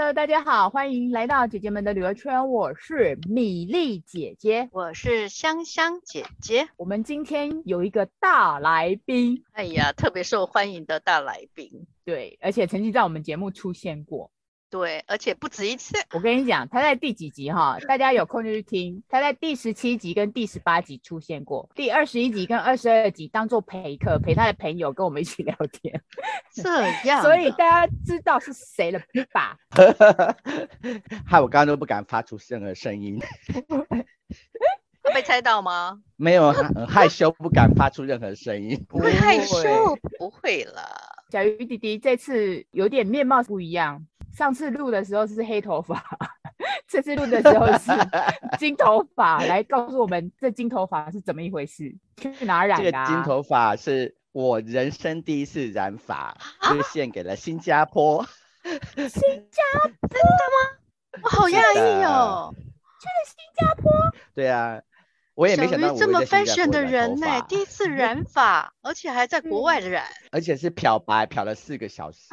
Hello，大家好，欢迎来到姐姐们的旅游圈。我是米粒姐姐，我是香香姐姐。我们今天有一个大来宾，哎呀，特别受欢迎的大来宾。对，而且曾经在我们节目出现过。对，而且不止一次。我跟你讲，他在第几集哈？大家有空就去听。他在第十七集跟第十八集出现过，第二十一集跟二十二集当做陪客，陪他的朋友跟我们一起聊天。这样，所以大家知道是谁了吧？害我刚刚都不敢发出任何声音。被猜到吗？没有，很害羞，不敢发出任何声音。不会害羞，不会了。小鱼弟弟这次有点面貌不一样。上次录的时候是黑头发，这次录的时候是 金头发。来告诉我们，这金头发是怎么一回事？去哪染的？这个金头发是我人生第一次染发，就是献给了新加坡。新加坡？真的吗？我好讶异哦！去了新加坡？对啊，我也没想到我这么 fashion 的人呢、欸，第一次染发，而且还在国外的染，而且是漂白，漂了四个小时。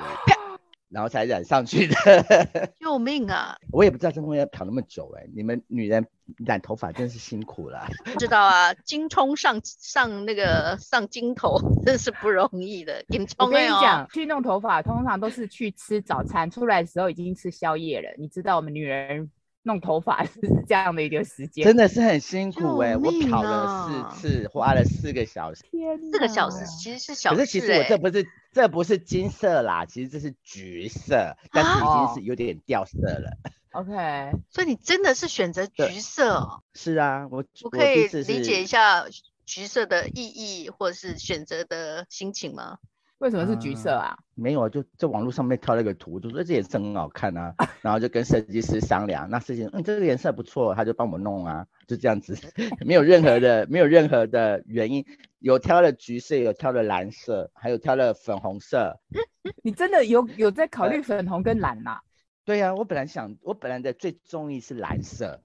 然后才染上去的，救命啊！我也不知道为什么要漂那么久哎、欸，你们女人染头发真是辛苦了。不知道啊，金冲上上那个上金头真是不容易的。金葱、哦、我跟你讲，去弄头发通常都是去吃早餐，出来的时候已经吃宵夜了。你知道我们女人。弄头发 是这样的一个时间，真的是很辛苦哎、欸！我漂了四次，花了四个小时。天，四个小时其实是小时、欸，可是其实我这不是这不是金色啦，其实这是橘色，但是已经是有点掉色了。啊、OK，所以你真的是选择橘色、哦？是啊，我我可以理解一下橘色的意义或者是选择的心情吗？为什么是橘色啊？嗯、没有啊，就在网络上面挑了一个图，就说这颜色很好看啊，然后就跟设计师商量，那设计师嗯这个颜色不错，他就帮我弄啊，就这样子，没有任何的没有任何的原因，有挑了橘色，有挑了蓝色，还有挑了粉红色。你真的有 有在考虑粉红跟蓝啊？对呀、啊，我本来想，我本来的最中意是蓝色。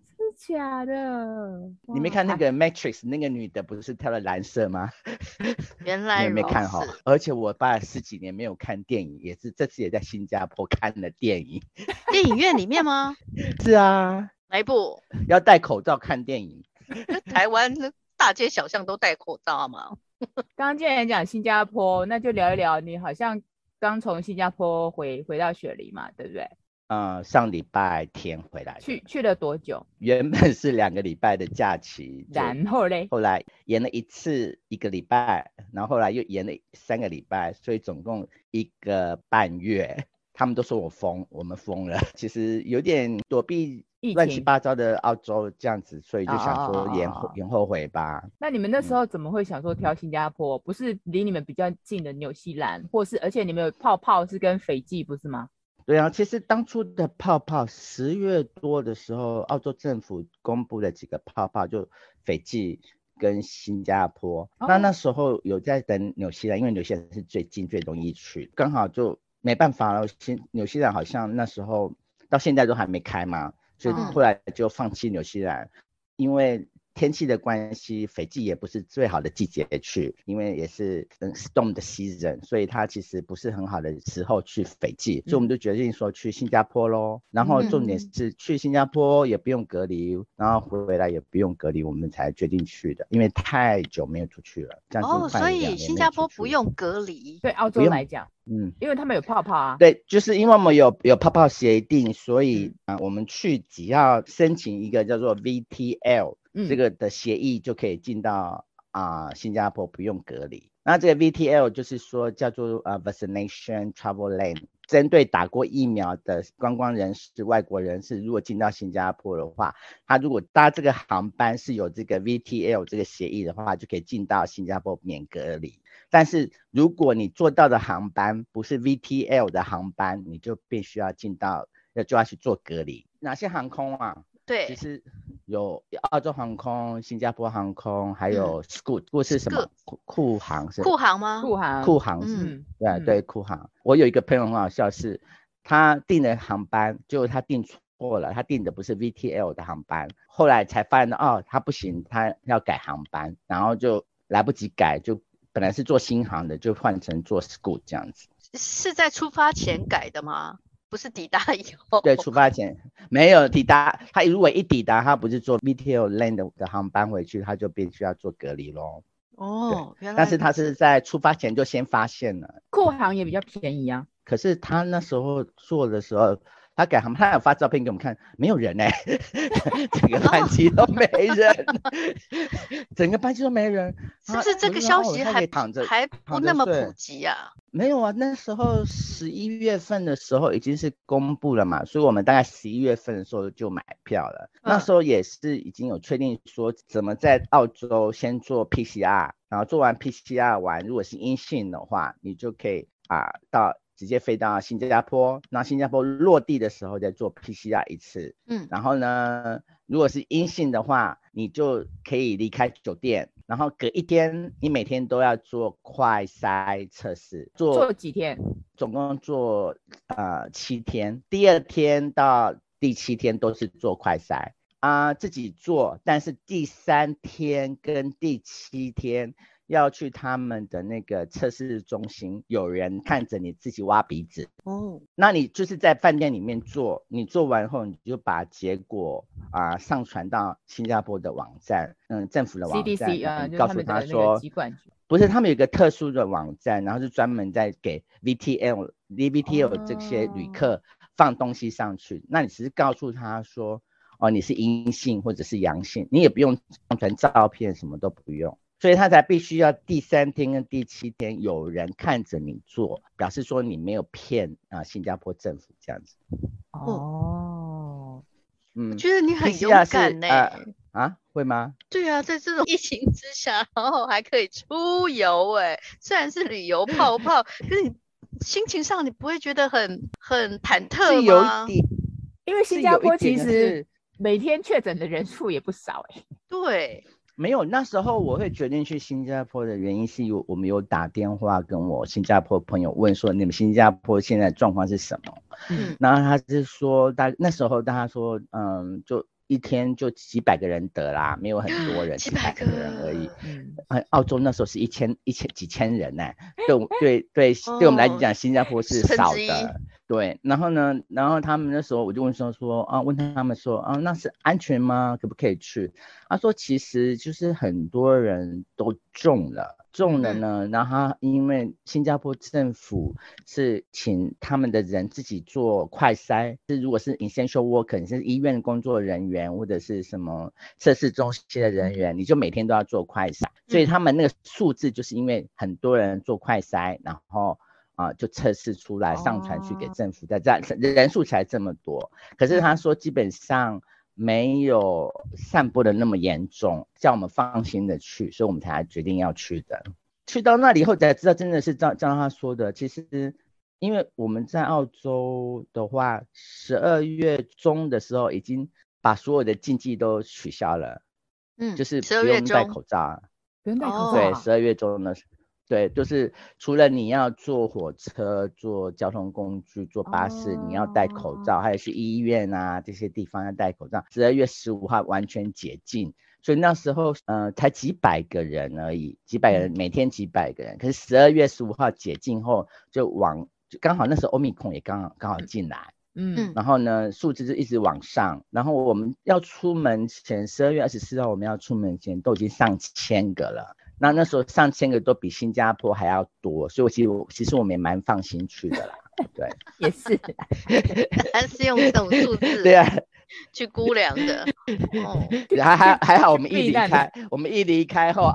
假的，你没看那个 Matrix 那个女的不是跳了蓝色吗？原 来没看好，而且我爸十几年没有看电影，也是这次也在新加坡看了电影。电影院里面吗？是啊。哪一部？要戴口罩看电影。台湾大街小巷都戴口罩吗？刚刚既然讲新加坡，那就聊一聊，你好像刚从新加坡回回到雪梨嘛，对不对？嗯，上礼拜天回来，去去了多久？原本是两个礼拜的假期，然后嘞，后来延了一次一个礼拜，然后后来又延了三个礼拜，所以总共一个半月。他们都说我疯，我们疯了。其实有点躲避乱七八糟的澳洲这样子，所以就想说延后延后回吧。那你们那时候怎么会想说挑新加坡？不是离你们比较近的纽西兰，或是而且你们有泡泡是跟斐济不是吗？对啊，其实当初的泡泡十月多的时候，澳洲政府公布了几个泡泡，就斐济跟新加坡。哦、那那时候有在等纽西兰，因为纽西兰是最近最容易去，刚好就没办法了。新纽西兰好像那时候到现在都还没开嘛，所以后来就放弃纽西兰，嗯、因为。天气的关系，斐济也不是最好的季节去，因为也是嗯 storm 的 season，所以它其实不是很好的时候去斐济，嗯、所以我们就决定说去新加坡喽。然后重点是去新加坡也不用隔离，嗯、然后回来也不用隔离，我们才决定去的，因为太久没有出去了。这样哦，所以新加坡不用隔离，对澳洲来讲，嗯，因为他们有泡泡啊。对，就是因为我们有有泡泡协定，所以啊，我们去只要申请一个叫做 VTL。嗯、这个的协议就可以进到啊、新加坡，不用隔离。那这个 VTL 就是说叫做呃 Vaccination Travel Lane，针对打过疫苗的观光人士、外国人士，如果进到新加坡的话，他如果搭这个航班是有这个 VTL 这个协议的话，就可以进到新加坡免隔离。但是如果你坐到的航班不是 VTL 的航班，你就必须要进到要就要去做隔离。哪些航空啊？对，其实有澳洲航空、新加坡航空，还有 Scoot，或是什么酷酷航是？酷航吗？酷航，酷航是，嗯、对对酷航。我有一个朋友很好笑是，是他订的航班，结果他订错了，他订的不是 VTL 的航班，后来才发现哦，他不行，他要改航班，然后就来不及改，就本来是做新航的，就换成做 Scoot 这样子。是在出发前改的吗？不是抵达以后。对，出发前没有抵达，他如果一抵达，他不是坐 VTL Land 的航班回去，他就必须要做隔离喽。哦，原来。但是他是在出发前就先发现了。库航也比较便宜啊。可是他那时候做的时候。他改他们，他有发照片给我们看，没有人哎、欸，整个班级都没人，整个班级都没人，是不是这个消息还躺着还不那么普及啊？没有啊，那时候十一月份的时候已经是公布了嘛，所以我们大概十一月份的时候就买票了。嗯、那时候也是已经有确定说怎么在澳洲先做 PCR，然后做完 PCR 完，如果是阴性的话，你就可以啊到。直接飞到新加坡，那新加坡落地的时候再做 PCR 一次，嗯，然后呢，如果是阴性的话，你就可以离开酒店，然后隔一天，你每天都要做快筛测试，做做几天？总共做呃七天，第二天到第七天都是做快筛啊、呃，自己做，但是第三天跟第七天。要去他们的那个测试中心，有人看着你自己挖鼻子哦。那你就是在饭店里面做，你做完后你就把结果啊、呃、上传到新加坡的网站，嗯，政府的网站，CDC 啊，告诉他说，不是他们有一个特殊的网站，然后是专门在给 VTL、VVTL 这些旅客放东西上去。哦、那你只是告诉他说，哦，你是阴性或者是阳性，你也不用上传照片，什么都不用。所以他才必须要第三天跟第七天有人看着你做，表示说你没有骗啊新加坡政府这样子。哦，嗯，我觉得你很勇敢呢、欸呃。啊，会吗？对啊，在这种疫情之下，然后还可以出游哎，虽然是旅游泡泡，可是你心情上你不会觉得很很忐忑吗？有一点，因为新加坡其实每天确诊的人数也不少哎。对。没有，那时候我会决定去新加坡的原因是有我们有打电话跟我新加坡朋友问说，你们新加坡现在状况是什么？嗯，然后他是说大那时候大家说，嗯，就一天就几百个人得啦，没有很多人，几百个人而已。嗯，澳洲那时候是一千一千几千人呢，对对对，对我们来讲，新加坡是少的。对，然后呢，然后他们那时候我就问说说啊，问他们说啊，那是安全吗？可不可以去？他说其实就是很多人都中了，中了呢，然后他因为新加坡政府是请他们的人自己做快筛，是如果是 essential worker，你是医院工作人员或者是什么测试中心的人员，你就每天都要做快筛，所以他们那个数字就是因为很多人做快筛，然后。啊，就测试出来上传去给政府，在这样人数才这么多，可是他说基本上没有散播的那么严重，叫我们放心的去，所以我们才决定要去的。去到那里以后才知道，真的是照照他说的，其实因为我们在澳洲的话，十二月中的时候已经把所有的禁忌都取消了，嗯，就是不用戴口罩，不用戴口罩，对，十二月中的时候。对，就是除了你要坐火车、坐交通工具、坐巴士，oh. 你要戴口罩，还有去医院啊这些地方要戴口罩。十二月十五号完全解禁，所以那时候呃才几百个人而已，几百个人每天几百个人。可是十二月十五号解禁后，就往就刚好那时候欧米孔也刚好刚好进来，嗯，然后呢数字就一直往上，然后我们要出门前，十二月二十四号我们要出门前都已经上千个了。那那时候上千个都比新加坡还要多，所以我其实我其实我们也蛮放心去的啦。对，也是，还是用这种数字对啊去估量的。哦，还还还好，我们一离开，我们一离开后，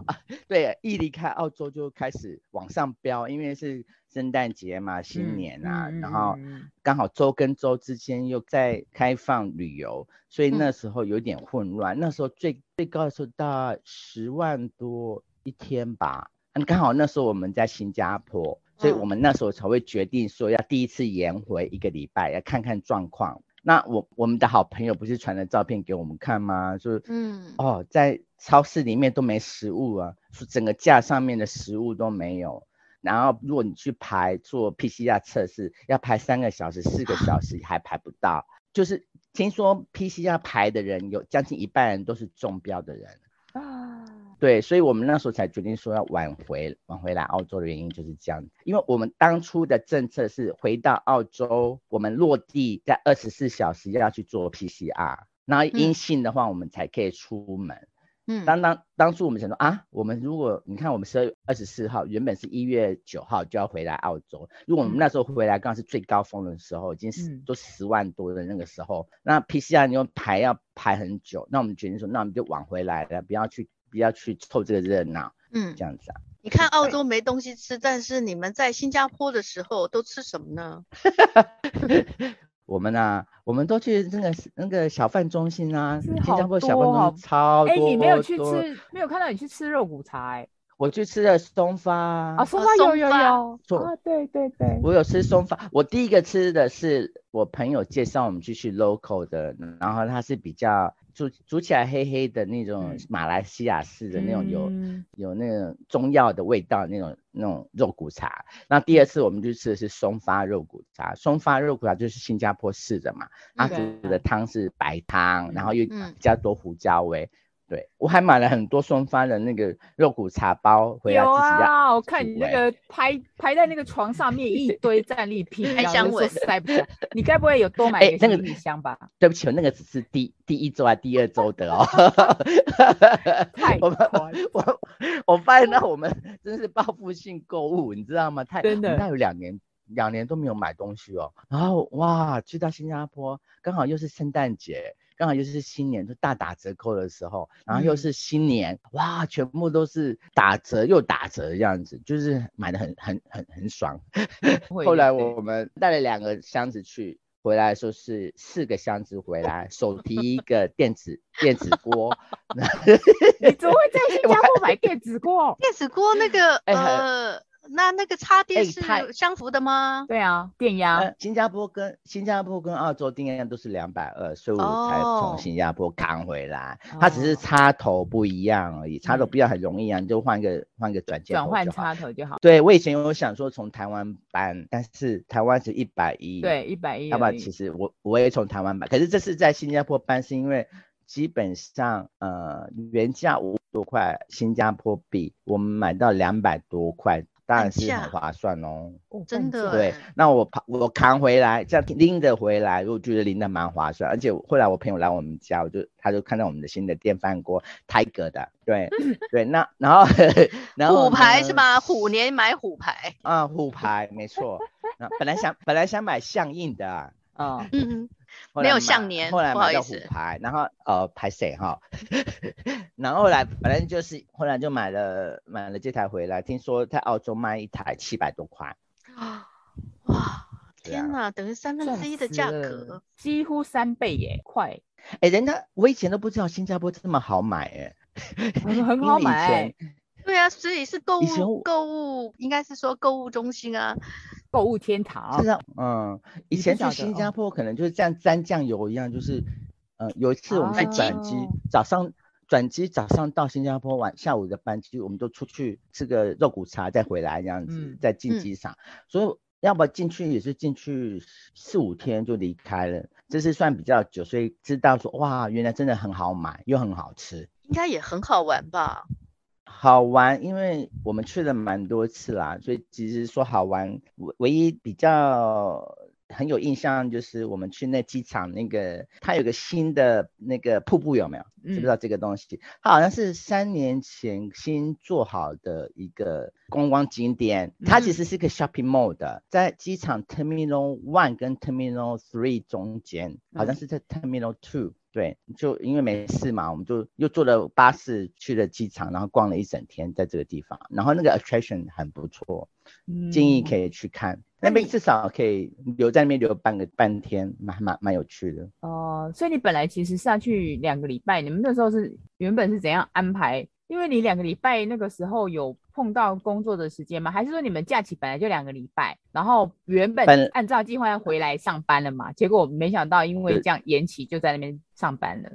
对，一离开澳洲就开始往上飙，因为是圣诞节嘛，新年啊，嗯、然后刚好州跟州之间又在开放旅游，所以那时候有点混乱。嗯、那时候最最高的时候到十万多。一天吧，嗯，刚好那时候我们在新加坡，所以我们那时候才会决定说要第一次延回一个礼拜，要看看状况。那我我们的好朋友不是传了照片给我们看吗？就是嗯，哦，在超市里面都没食物啊，说整个架上面的食物都没有。然后如果你去排做 PCR 测试，要排三个小时、四个小时还排不到。就是听说 PCR 排的人有将近一半人都是中标的人。啊。对，所以我们那时候才决定说要挽回挽回来澳洲的原因就是这样，因为我们当初的政策是回到澳洲，我们落地在二十四小时要去做 PCR，然后阴性的话我们才可以出门。嗯。嗯，当当当初我们想说啊，我们如果你看我们十二月二十四号，原本是一月九号就要回来澳洲，如果我们那时候回来刚好是最高峰的时候，已经是都十万多的那个时候，嗯、那 PCR 你用排要排很久，那我们决定说，那我们就晚回来了，不要去不要去凑这个热闹，嗯，这样子啊。你看澳洲没东西吃，但是你们在新加坡的时候都吃什么呢？我们啊，我们都去那个那个小饭中心啊，新加坡小饭中心超多。哎、欸，你没有去吃，没有看到你去吃肉骨茶。我去吃了松发啊，松发有有有，啊对对对，我有吃松发。我第一个吃的是我朋友介绍我们去去 local 的，然后它是比较。煮煮起来黑黑的那种马来西亚式的那种有、嗯、有那种中药的味道那种那种肉骨茶，那第二次我们就吃的是松发肉骨茶，松发肉骨茶就是新加坡式的嘛，它煮的汤是白汤，然后又比较多胡椒味。嗯对，我还买了很多松发的那个肉骨茶包回来自己。有啊，我看你那个排排在那个床上面一堆战利品，还想我塞不下。你该不会有多买一个行李箱吧？欸那个？对不起，我那个只是第第一周啊第二周的哦。太我们我我发现到我们真是报复性购物，你知道吗？太真的，那有两年两年都没有买东西哦。然后哇，去到新加坡刚好又是圣诞节。刚好又是新年，就大打折扣的时候，然后又是新年，嗯、哇，全部都是打折又打折的样子，就是买的很很很很爽。后来我们带了两个箱子去，回来的时候是四个箱子回来，手提一个电子电子锅。你怎么会在新加坡买电子锅？电子锅那个呃。那那个插电是相符的吗？对啊，电压、呃。新加坡跟新加坡跟澳洲电压都是两百二，所以我才从新加坡扛回来。Oh. 它只是插头不一样而已，插头不一样很容易啊，你就换一个换个转接。转换插头就好。对，我以前有想说从台湾搬，但是台湾是一百一。对，一百一。要不然其实我我也从台湾搬，可是这次在新加坡搬是因为基本上呃原价五多块新加坡币，我们买到两百多块。当然是很划算哦，哦真的。对，那我扛我扛回来，这样拎着回来，我觉得拎的蛮划算。而且后来我朋友来我们家，我就他就看到我们的新的电饭锅，泰格的，对 对。那然后然后虎牌是吗？虎年买虎牌啊，虎牌没错。那本来想本来想买象印的啊，嗯嗯。没有向年，后来买到虎牌，然后呃拍谁哈，然后后来反正就是后来就买了买了这台回来，听说在澳洲卖一台七百多块，哇天哪，等于三分之一的价格，几乎三倍耶，快！哎，人家我以前都不知道新加坡这么好买哎，很好买。对啊，所以是购物购物，应该是说购物中心啊，购物天堂。是啊，嗯，以前去新加坡可能就是这样沾酱油一样，就是，呃，有一次我们是转机，啊、早上转机早上到新加坡，晚下午的班机，我们都出去吃个肉骨茶再回来这样子，嗯、再进机场。嗯、所以要不进去也是进去四五天就离开了，这是算比较久，所以知道说哇，原来真的很好买又很好吃，应该也很好玩吧。好玩，因为我们去了蛮多次啦，所以其实说好玩，唯唯一比较很有印象就是我们去那机场那个，它有个新的那个瀑布有没有？知不知道这个东西？它好像是三年前新做好的一个观光景点，它其实是个 shopping mall 的，在机场 Terminal One 跟 Terminal Three 中间，好像是在 Terminal Two。对，就因为没事嘛，我们就又坐了巴士去了机场，然后逛了一整天在这个地方，然后那个 attraction 很不错，嗯、建议可以去看，那边至少可以留在那边留半个半天，蛮蛮蛮有趣的。哦、呃，所以你本来其实是要去两个礼拜，你们那时候是原本是怎样安排？因为你两个礼拜那个时候有碰到工作的时间吗？还是说你们假期本来就两个礼拜，然后原本按照计划要回来上班了嘛？结果没想到因为这样延期，就在那边上班了。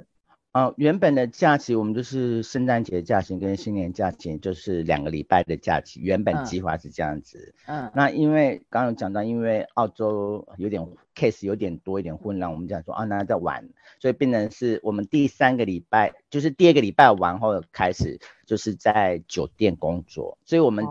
哦、呃，原本的假期我们就是圣诞节假期跟新年假期，就是两个礼拜的假期。原本计划是这样子。嗯。那因为刚刚有讲到，因为澳洲有点 case 有点多一点混乱，我们讲说啊，那在玩，所以变成是我们第三个礼拜，就是第二个礼拜完后开始，就是在酒店工作。所以我们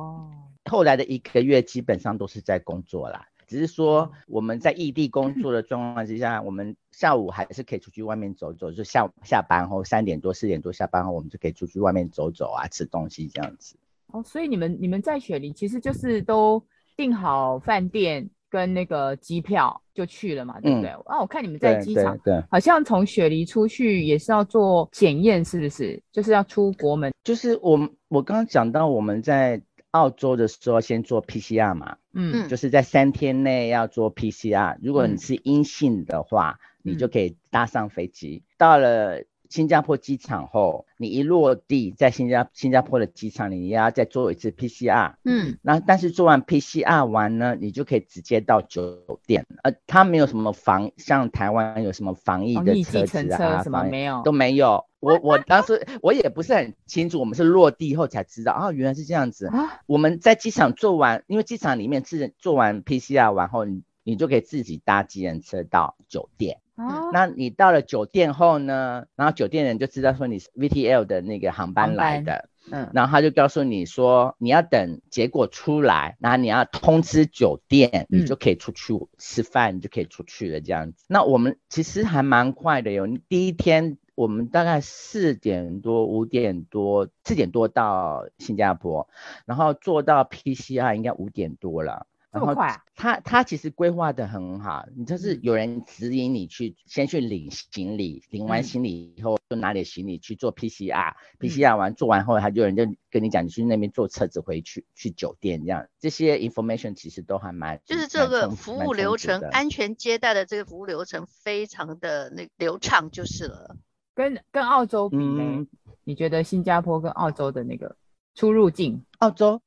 后来的一个月基本上都是在工作啦。只是说我们在异地工作的状况之下，我们下午还是可以出去外面走走，就下下班后三点多四点多下班后，我们就可以出去外面走走啊，吃东西这样子。哦，所以你们你们在雪梨其实就是都订好饭店跟那个机票就去了嘛，对不对？嗯、啊，我看你们在机场，对，对，对，好像从雪梨出去也是要做检验，是不是？就是要出国门。就是我我刚刚讲到我们在。澳洲的时候先做 PCR 嘛，嗯，就是在三天内要做 PCR，如果你是阴性的话，嗯，你就可以搭上飞机。到了新加坡机场后，你一落地在新加新加坡的机场里，你要再做一次 PCR，嗯，那但是做完 PCR 完呢，你就可以直接到酒店，呃，它没有什么防，像台湾有什么防疫的车子啊，什么没有，都没有。我我当时我也不是很清楚，我们是落地后才知道啊，原来是这样子。啊、我们在机场做完，因为机场里面是做完 PCR 完后，你你就可以自己搭机人车到酒店。啊，那你到了酒店后呢，然后酒店人就知道说你是 VTL 的那个航班来的。嗯，然后他就告诉你说，你要等结果出来，然后你要通知酒店，你就可以出去吃饭，你就可以出去了这样子。那我们其实还蛮快的哟，第一天。我们大概四点多、五点多、四点多到新加坡，然后做到 PCR 应该五点多了。这么快啊？他他其实规划的很好，你就是有人指引你去先去领行李，领完行李以后就拿点行李去做 PCR，PCR、嗯、完做完后，他就有人就跟你讲，你去那边坐车子回去去酒店这样。这些 information 其实都还蛮，就是这个服务流程、安全接待的这个服务流程非常的那流畅就是了。跟跟澳洲比呢？嗯，你觉得新加坡跟澳洲的那个出入境？澳洲，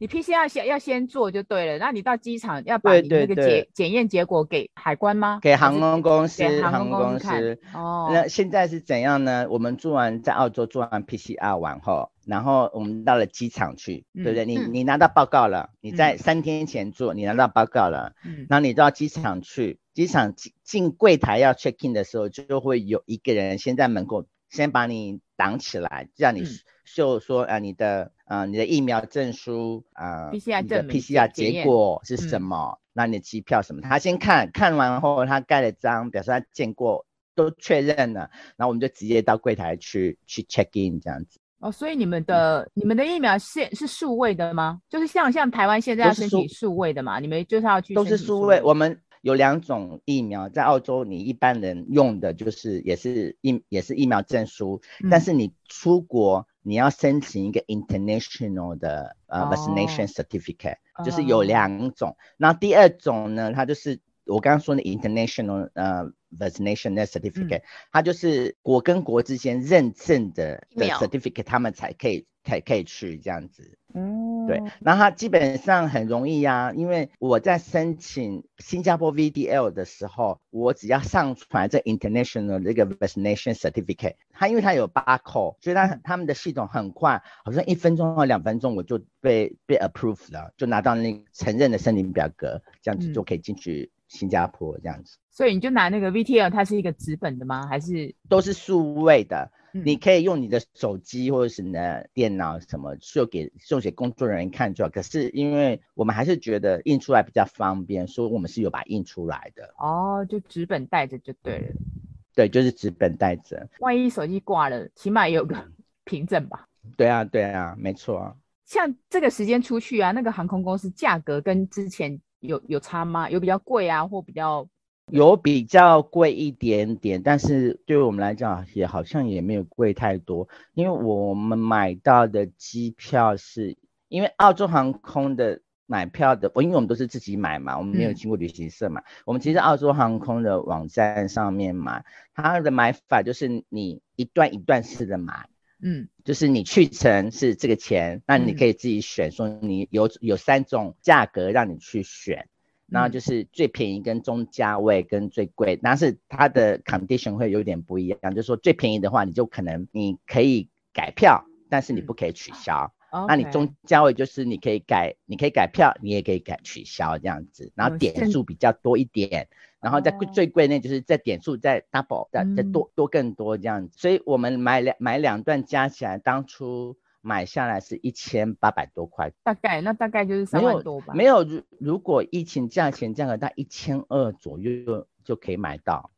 你 PCR 先要先做就对了。那你到机场要把你那个检检验结果给海关吗？给航空公司，航空公司。哦。那现在是怎样呢？我们做完在澳洲做完 PCR 完后，然后我们到了机场去，嗯、对不对？你你拿到报告了，你在三天前做，嗯、你拿到报告了，嗯，然后你到机场去。机场进进柜台要 check in 的时候，就会有一个人先在门口先把你挡起来，让你秀说啊你的啊你的疫苗证书啊，你的 PCR 结果是什么？那你的机票什么？他先看看完后，他盖了章，表示他见过，都确认了，然后我们就直接到柜台去去 check in 这样子。哦，所以你们的、嗯、你们的疫苗线是数位的吗？就是像像台湾现在要申请数位的嘛？你们就是要去都是数位，我们。有两种疫苗，在澳洲你一般人用的就是也是疫也是疫苗证书，嗯、但是你出国你要申请一个 international 的呃、uh, vaccination certificate，、哦、就是有两种。那、哦、第二种呢，它就是我刚刚说的 international 呃、uh, vaccination certificate，、嗯、它就是国跟国之间认证的的 certificate，他们才可以才可以去这样子。嗯，对，那它基本上很容易呀、啊，因为我在申请新加坡 VDL 的时候，我只要上传这 international 这个 vaccination certificate，它因为它有 barcode，所以它他们的系统很快，好像一分钟或两分钟我就被被 approved 了，就拿到那个承认的申请表格，这样子就可以进去新加坡这样子。所以你就拿那个 VTL，它是一个纸本的吗？还是都是数位的？你可以用你的手机或者是你的电脑什么就给送给工作人员看就好。可是因为我们还是觉得印出来比较方便，所以我们是有把它印出来的。哦，就纸本带着就对了。对，就是纸本带着。万一手机挂了，起码也有个 凭证吧？对啊，对啊，没错。像这个时间出去啊，那个航空公司价格跟之前有有差吗？有比较贵啊，或比较？有比较贵一点点，但是对我们来讲也好像也没有贵太多，因为我们买到的机票是因为澳洲航空的买票的，因为我们都是自己买嘛，我们没有经过旅行社嘛，嗯、我们其实澳洲航空的网站上面买，它的买法就是你一段一段式的买，嗯，就是你去程是这个钱，那你可以自己选，说你有有三种价格让你去选。然后就是最便宜跟中价位跟最贵，但是它的 condition 会有点不一样，就是说最便宜的话，你就可能你可以改票，但是你不可以取消。嗯、那你中价位就是你可以改，你可以改票，你也可以改取消这样子，然后点数比较多一点，嗯、然后在最贵那就是在点数再 double 再再多多更多这样子，所以我们买两买两段加起来当初。买下来是一千八百多块，大概那大概就是三万多吧。没有，如如果疫情价钱价格到一千二左右就可以买到。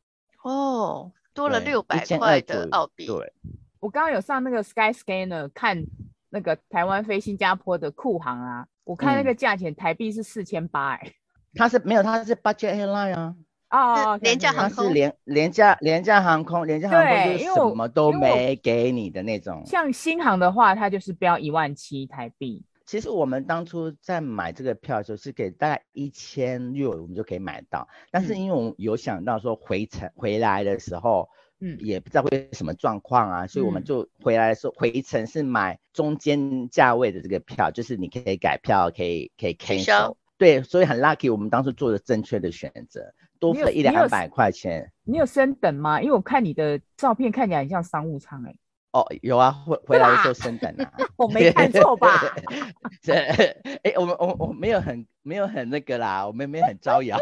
哦，多了六百块的澳币。对，我刚刚有上那个 Skyscanner 看那个台湾飞新加坡的酷航啊，我看那个价钱台币是四千八哎。它是没有，它是 Budget Airline 啊。哦，廉价航空是廉廉价廉价航空，廉价航空就是什么都没给你的那种。像新航的话，它就是标一万七台币。其实我们当初在买这个票的时候是给大概一千六，我们就可以买到。但是因为我们有想到说回程回来的时候，嗯，也不知道会什么状况啊，所以我们就回来的时候回程是买中间价位的这个票，就是你可以改票，可以可以 cancel。对，所以很 lucky，我们当初做了正确的选择。多付一两百块钱你，你有升等吗？因为我看你的照片看起来很像商务舱哎、欸。哦，有啊，回回来的时候升等啊。我没看错吧？这哎、欸，我们我我没有很没有很那个啦，我们没有很招摇，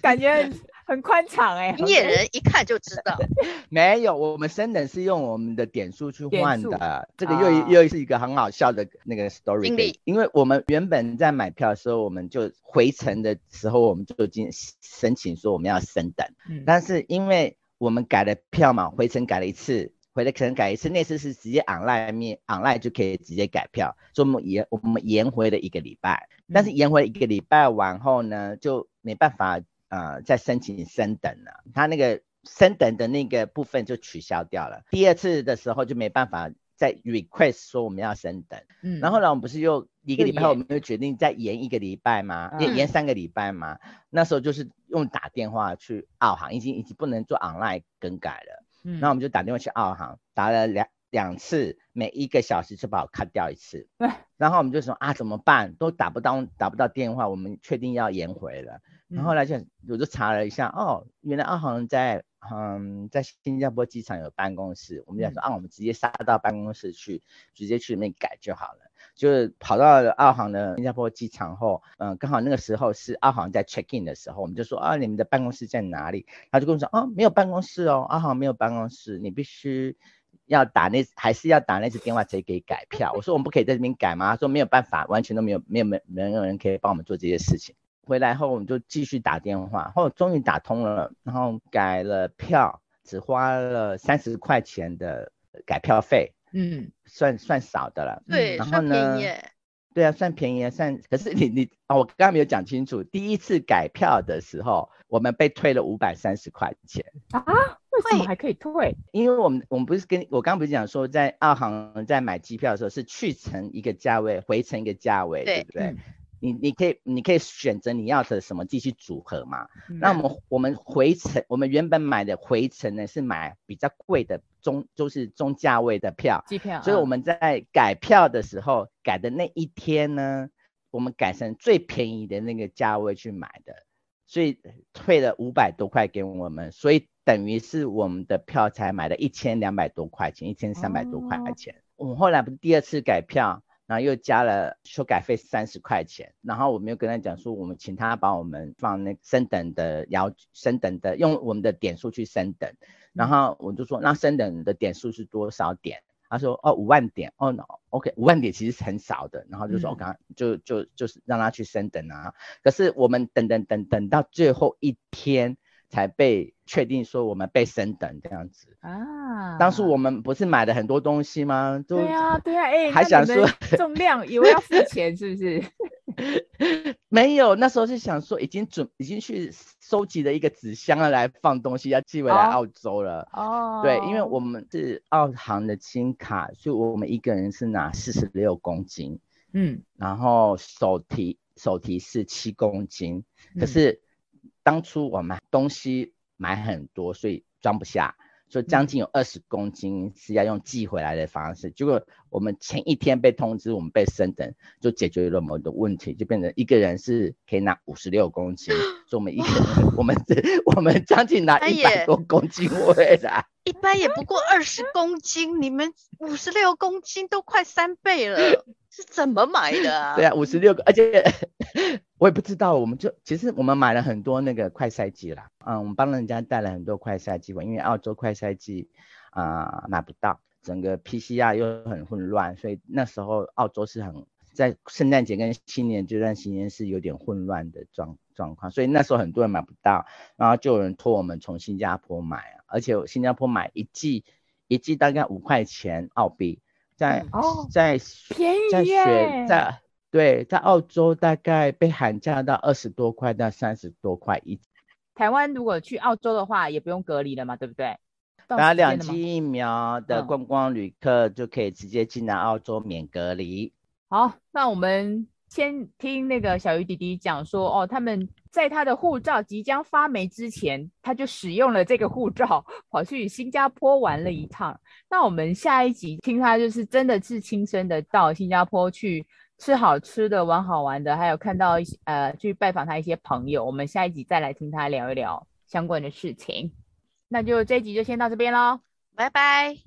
感觉。很宽敞哎，明眼人一看就知道。没有，我们升等是用我们的点数去换的，这个又、哦、又是一个很好笑的那个 story。因为我们原本在买票的时候，我们就回程的时候，我们就已经申请说我们要升等。嗯、但是因为我们改了票嘛，回程改了一次，回来可能改一次，那次是直接 online 面 online 就可以直接改票，所以我们延我们延回了一个礼拜。但是延回一个礼拜完后呢，就没办法。呃，在申请升等了，他那个升等的那个部分就取消掉了。第二次的时候就没办法再 request 说我们要升等。嗯，然后呢，我们不是又一个礼拜后，我们就决定再延一个礼拜吗？延延三个礼拜吗？那时候就是用打电话去澳航，已经已经不能做 online 更改了。嗯，然后我们就打电话去澳航，打了两两次，每一个小时就把我 cut 掉一次。对，然后我们就说啊，怎么办？都打不到打不到电话，我们确定要延回了。然后来就我就查了一下，哦，原来澳航在嗯在新加坡机场有办公室，我们就说啊，我们直接杀到办公室去，直接去里面改就好了。就是跑到了澳航的新加坡机场后，嗯，刚好那个时候是澳航在 check in 的时候，我们就说啊，你们的办公室在哪里？他就跟我说，哦，没有办公室哦，澳航没有办公室，你必须要打那还是要打那次电话才可以改票。我说我们不可以在这边改吗？他说没有办法，完全都没有没有没没有人可以帮我们做这些事情。回来后我们就继续打电话，后终于打通了，然后改了票，只花了三十块钱的改票费，嗯，算算少的了。对，然后呢，算便宜。对啊，算便宜啊，算。可是你你哦，我刚刚没有讲清楚，第一次改票的时候，我们被退了五百三十块钱啊？为什么还可以退？因为我们我们不是跟我刚刚不是讲说，在澳航在买机票的时候是去程一个价位，回程一个价位，对，对不对？嗯你你可以你可以选择你要的什么继续组合嘛？嗯、那我们我们回程，我们原本买的回程呢是买比较贵的中就是中价位的票，机票。所以我们在改票的时候、嗯、改的那一天呢，我们改成最便宜的那个价位去买的，所以退了五百多块给我们，所以等于是我们的票才买了一千两百多块钱，一千三百多块钱。哦、我们后来不是第二次改票。然后又加了修改费三十块钱，然后我们又跟他讲说，我们请他帮我们放那升等的要升等的，用我们的点数去升等。然后我就说，那升等的点数是多少点？他说，哦，五万点。哦，OK，五万点其实是很少的。然后就说，我刚刚就就就是让他去升等啊。可是我们等等等等到最后一天。才被确定说我们被升等这样子啊！当初我们不是买了很多东西吗？对啊，对啊，哎、欸，还想说重量以为要付钱是不是？没有，那时候是想说已经准已经去收集了一个纸箱了来放东西，要寄回来澳洲了。哦，对，因为我们是澳航的金卡，所以我们一个人是拿四十六公斤，嗯，然后手提手提是七公斤，可是。当初我们东西买很多，所以装不下，所以将近有二十公斤是要用寄回来的方式，结果我们前一天被通知我们被升等，就解决了某的问题，就变成一个人是可以拿五十六公斤，所以我们一个人我们这我们将近拿一百多公斤回来，一般也不过二十公斤，你们五十六公斤都快三倍了。是怎么买的啊？对啊，五十六个，而且 我也不知道，我们就其实我们买了很多那个快筛剂啦，嗯，我们帮人家带了很多快筛剂，因为澳洲快筛剂啊买不到，整个 PCR 又很混乱，所以那时候澳洲是很在圣诞节跟新年这段时间是有点混乱的状状况，所以那时候很多人买不到，然后就有人托我们从新加坡买啊，而且新加坡买一剂一剂大概五块钱澳币。在哦，在便宜在学在对，在澳洲大概被喊价到二十多块到三十多块一。台湾如果去澳洲的话，也不用隔离了嘛，对不对？打两剂疫苗的观光旅客就可以直接进来澳洲免隔离。好，那我们先听那个小鱼弟弟讲说哦，他们。在他的护照即将发霉之前，他就使用了这个护照，跑去新加坡玩了一趟。那我们下一集听他就是真的是亲身的到新加坡去吃好吃的、玩好玩的，还有看到一些呃去拜访他一些朋友。我们下一集再来听他聊一聊相关的事情。那就这一集就先到这边喽，拜拜。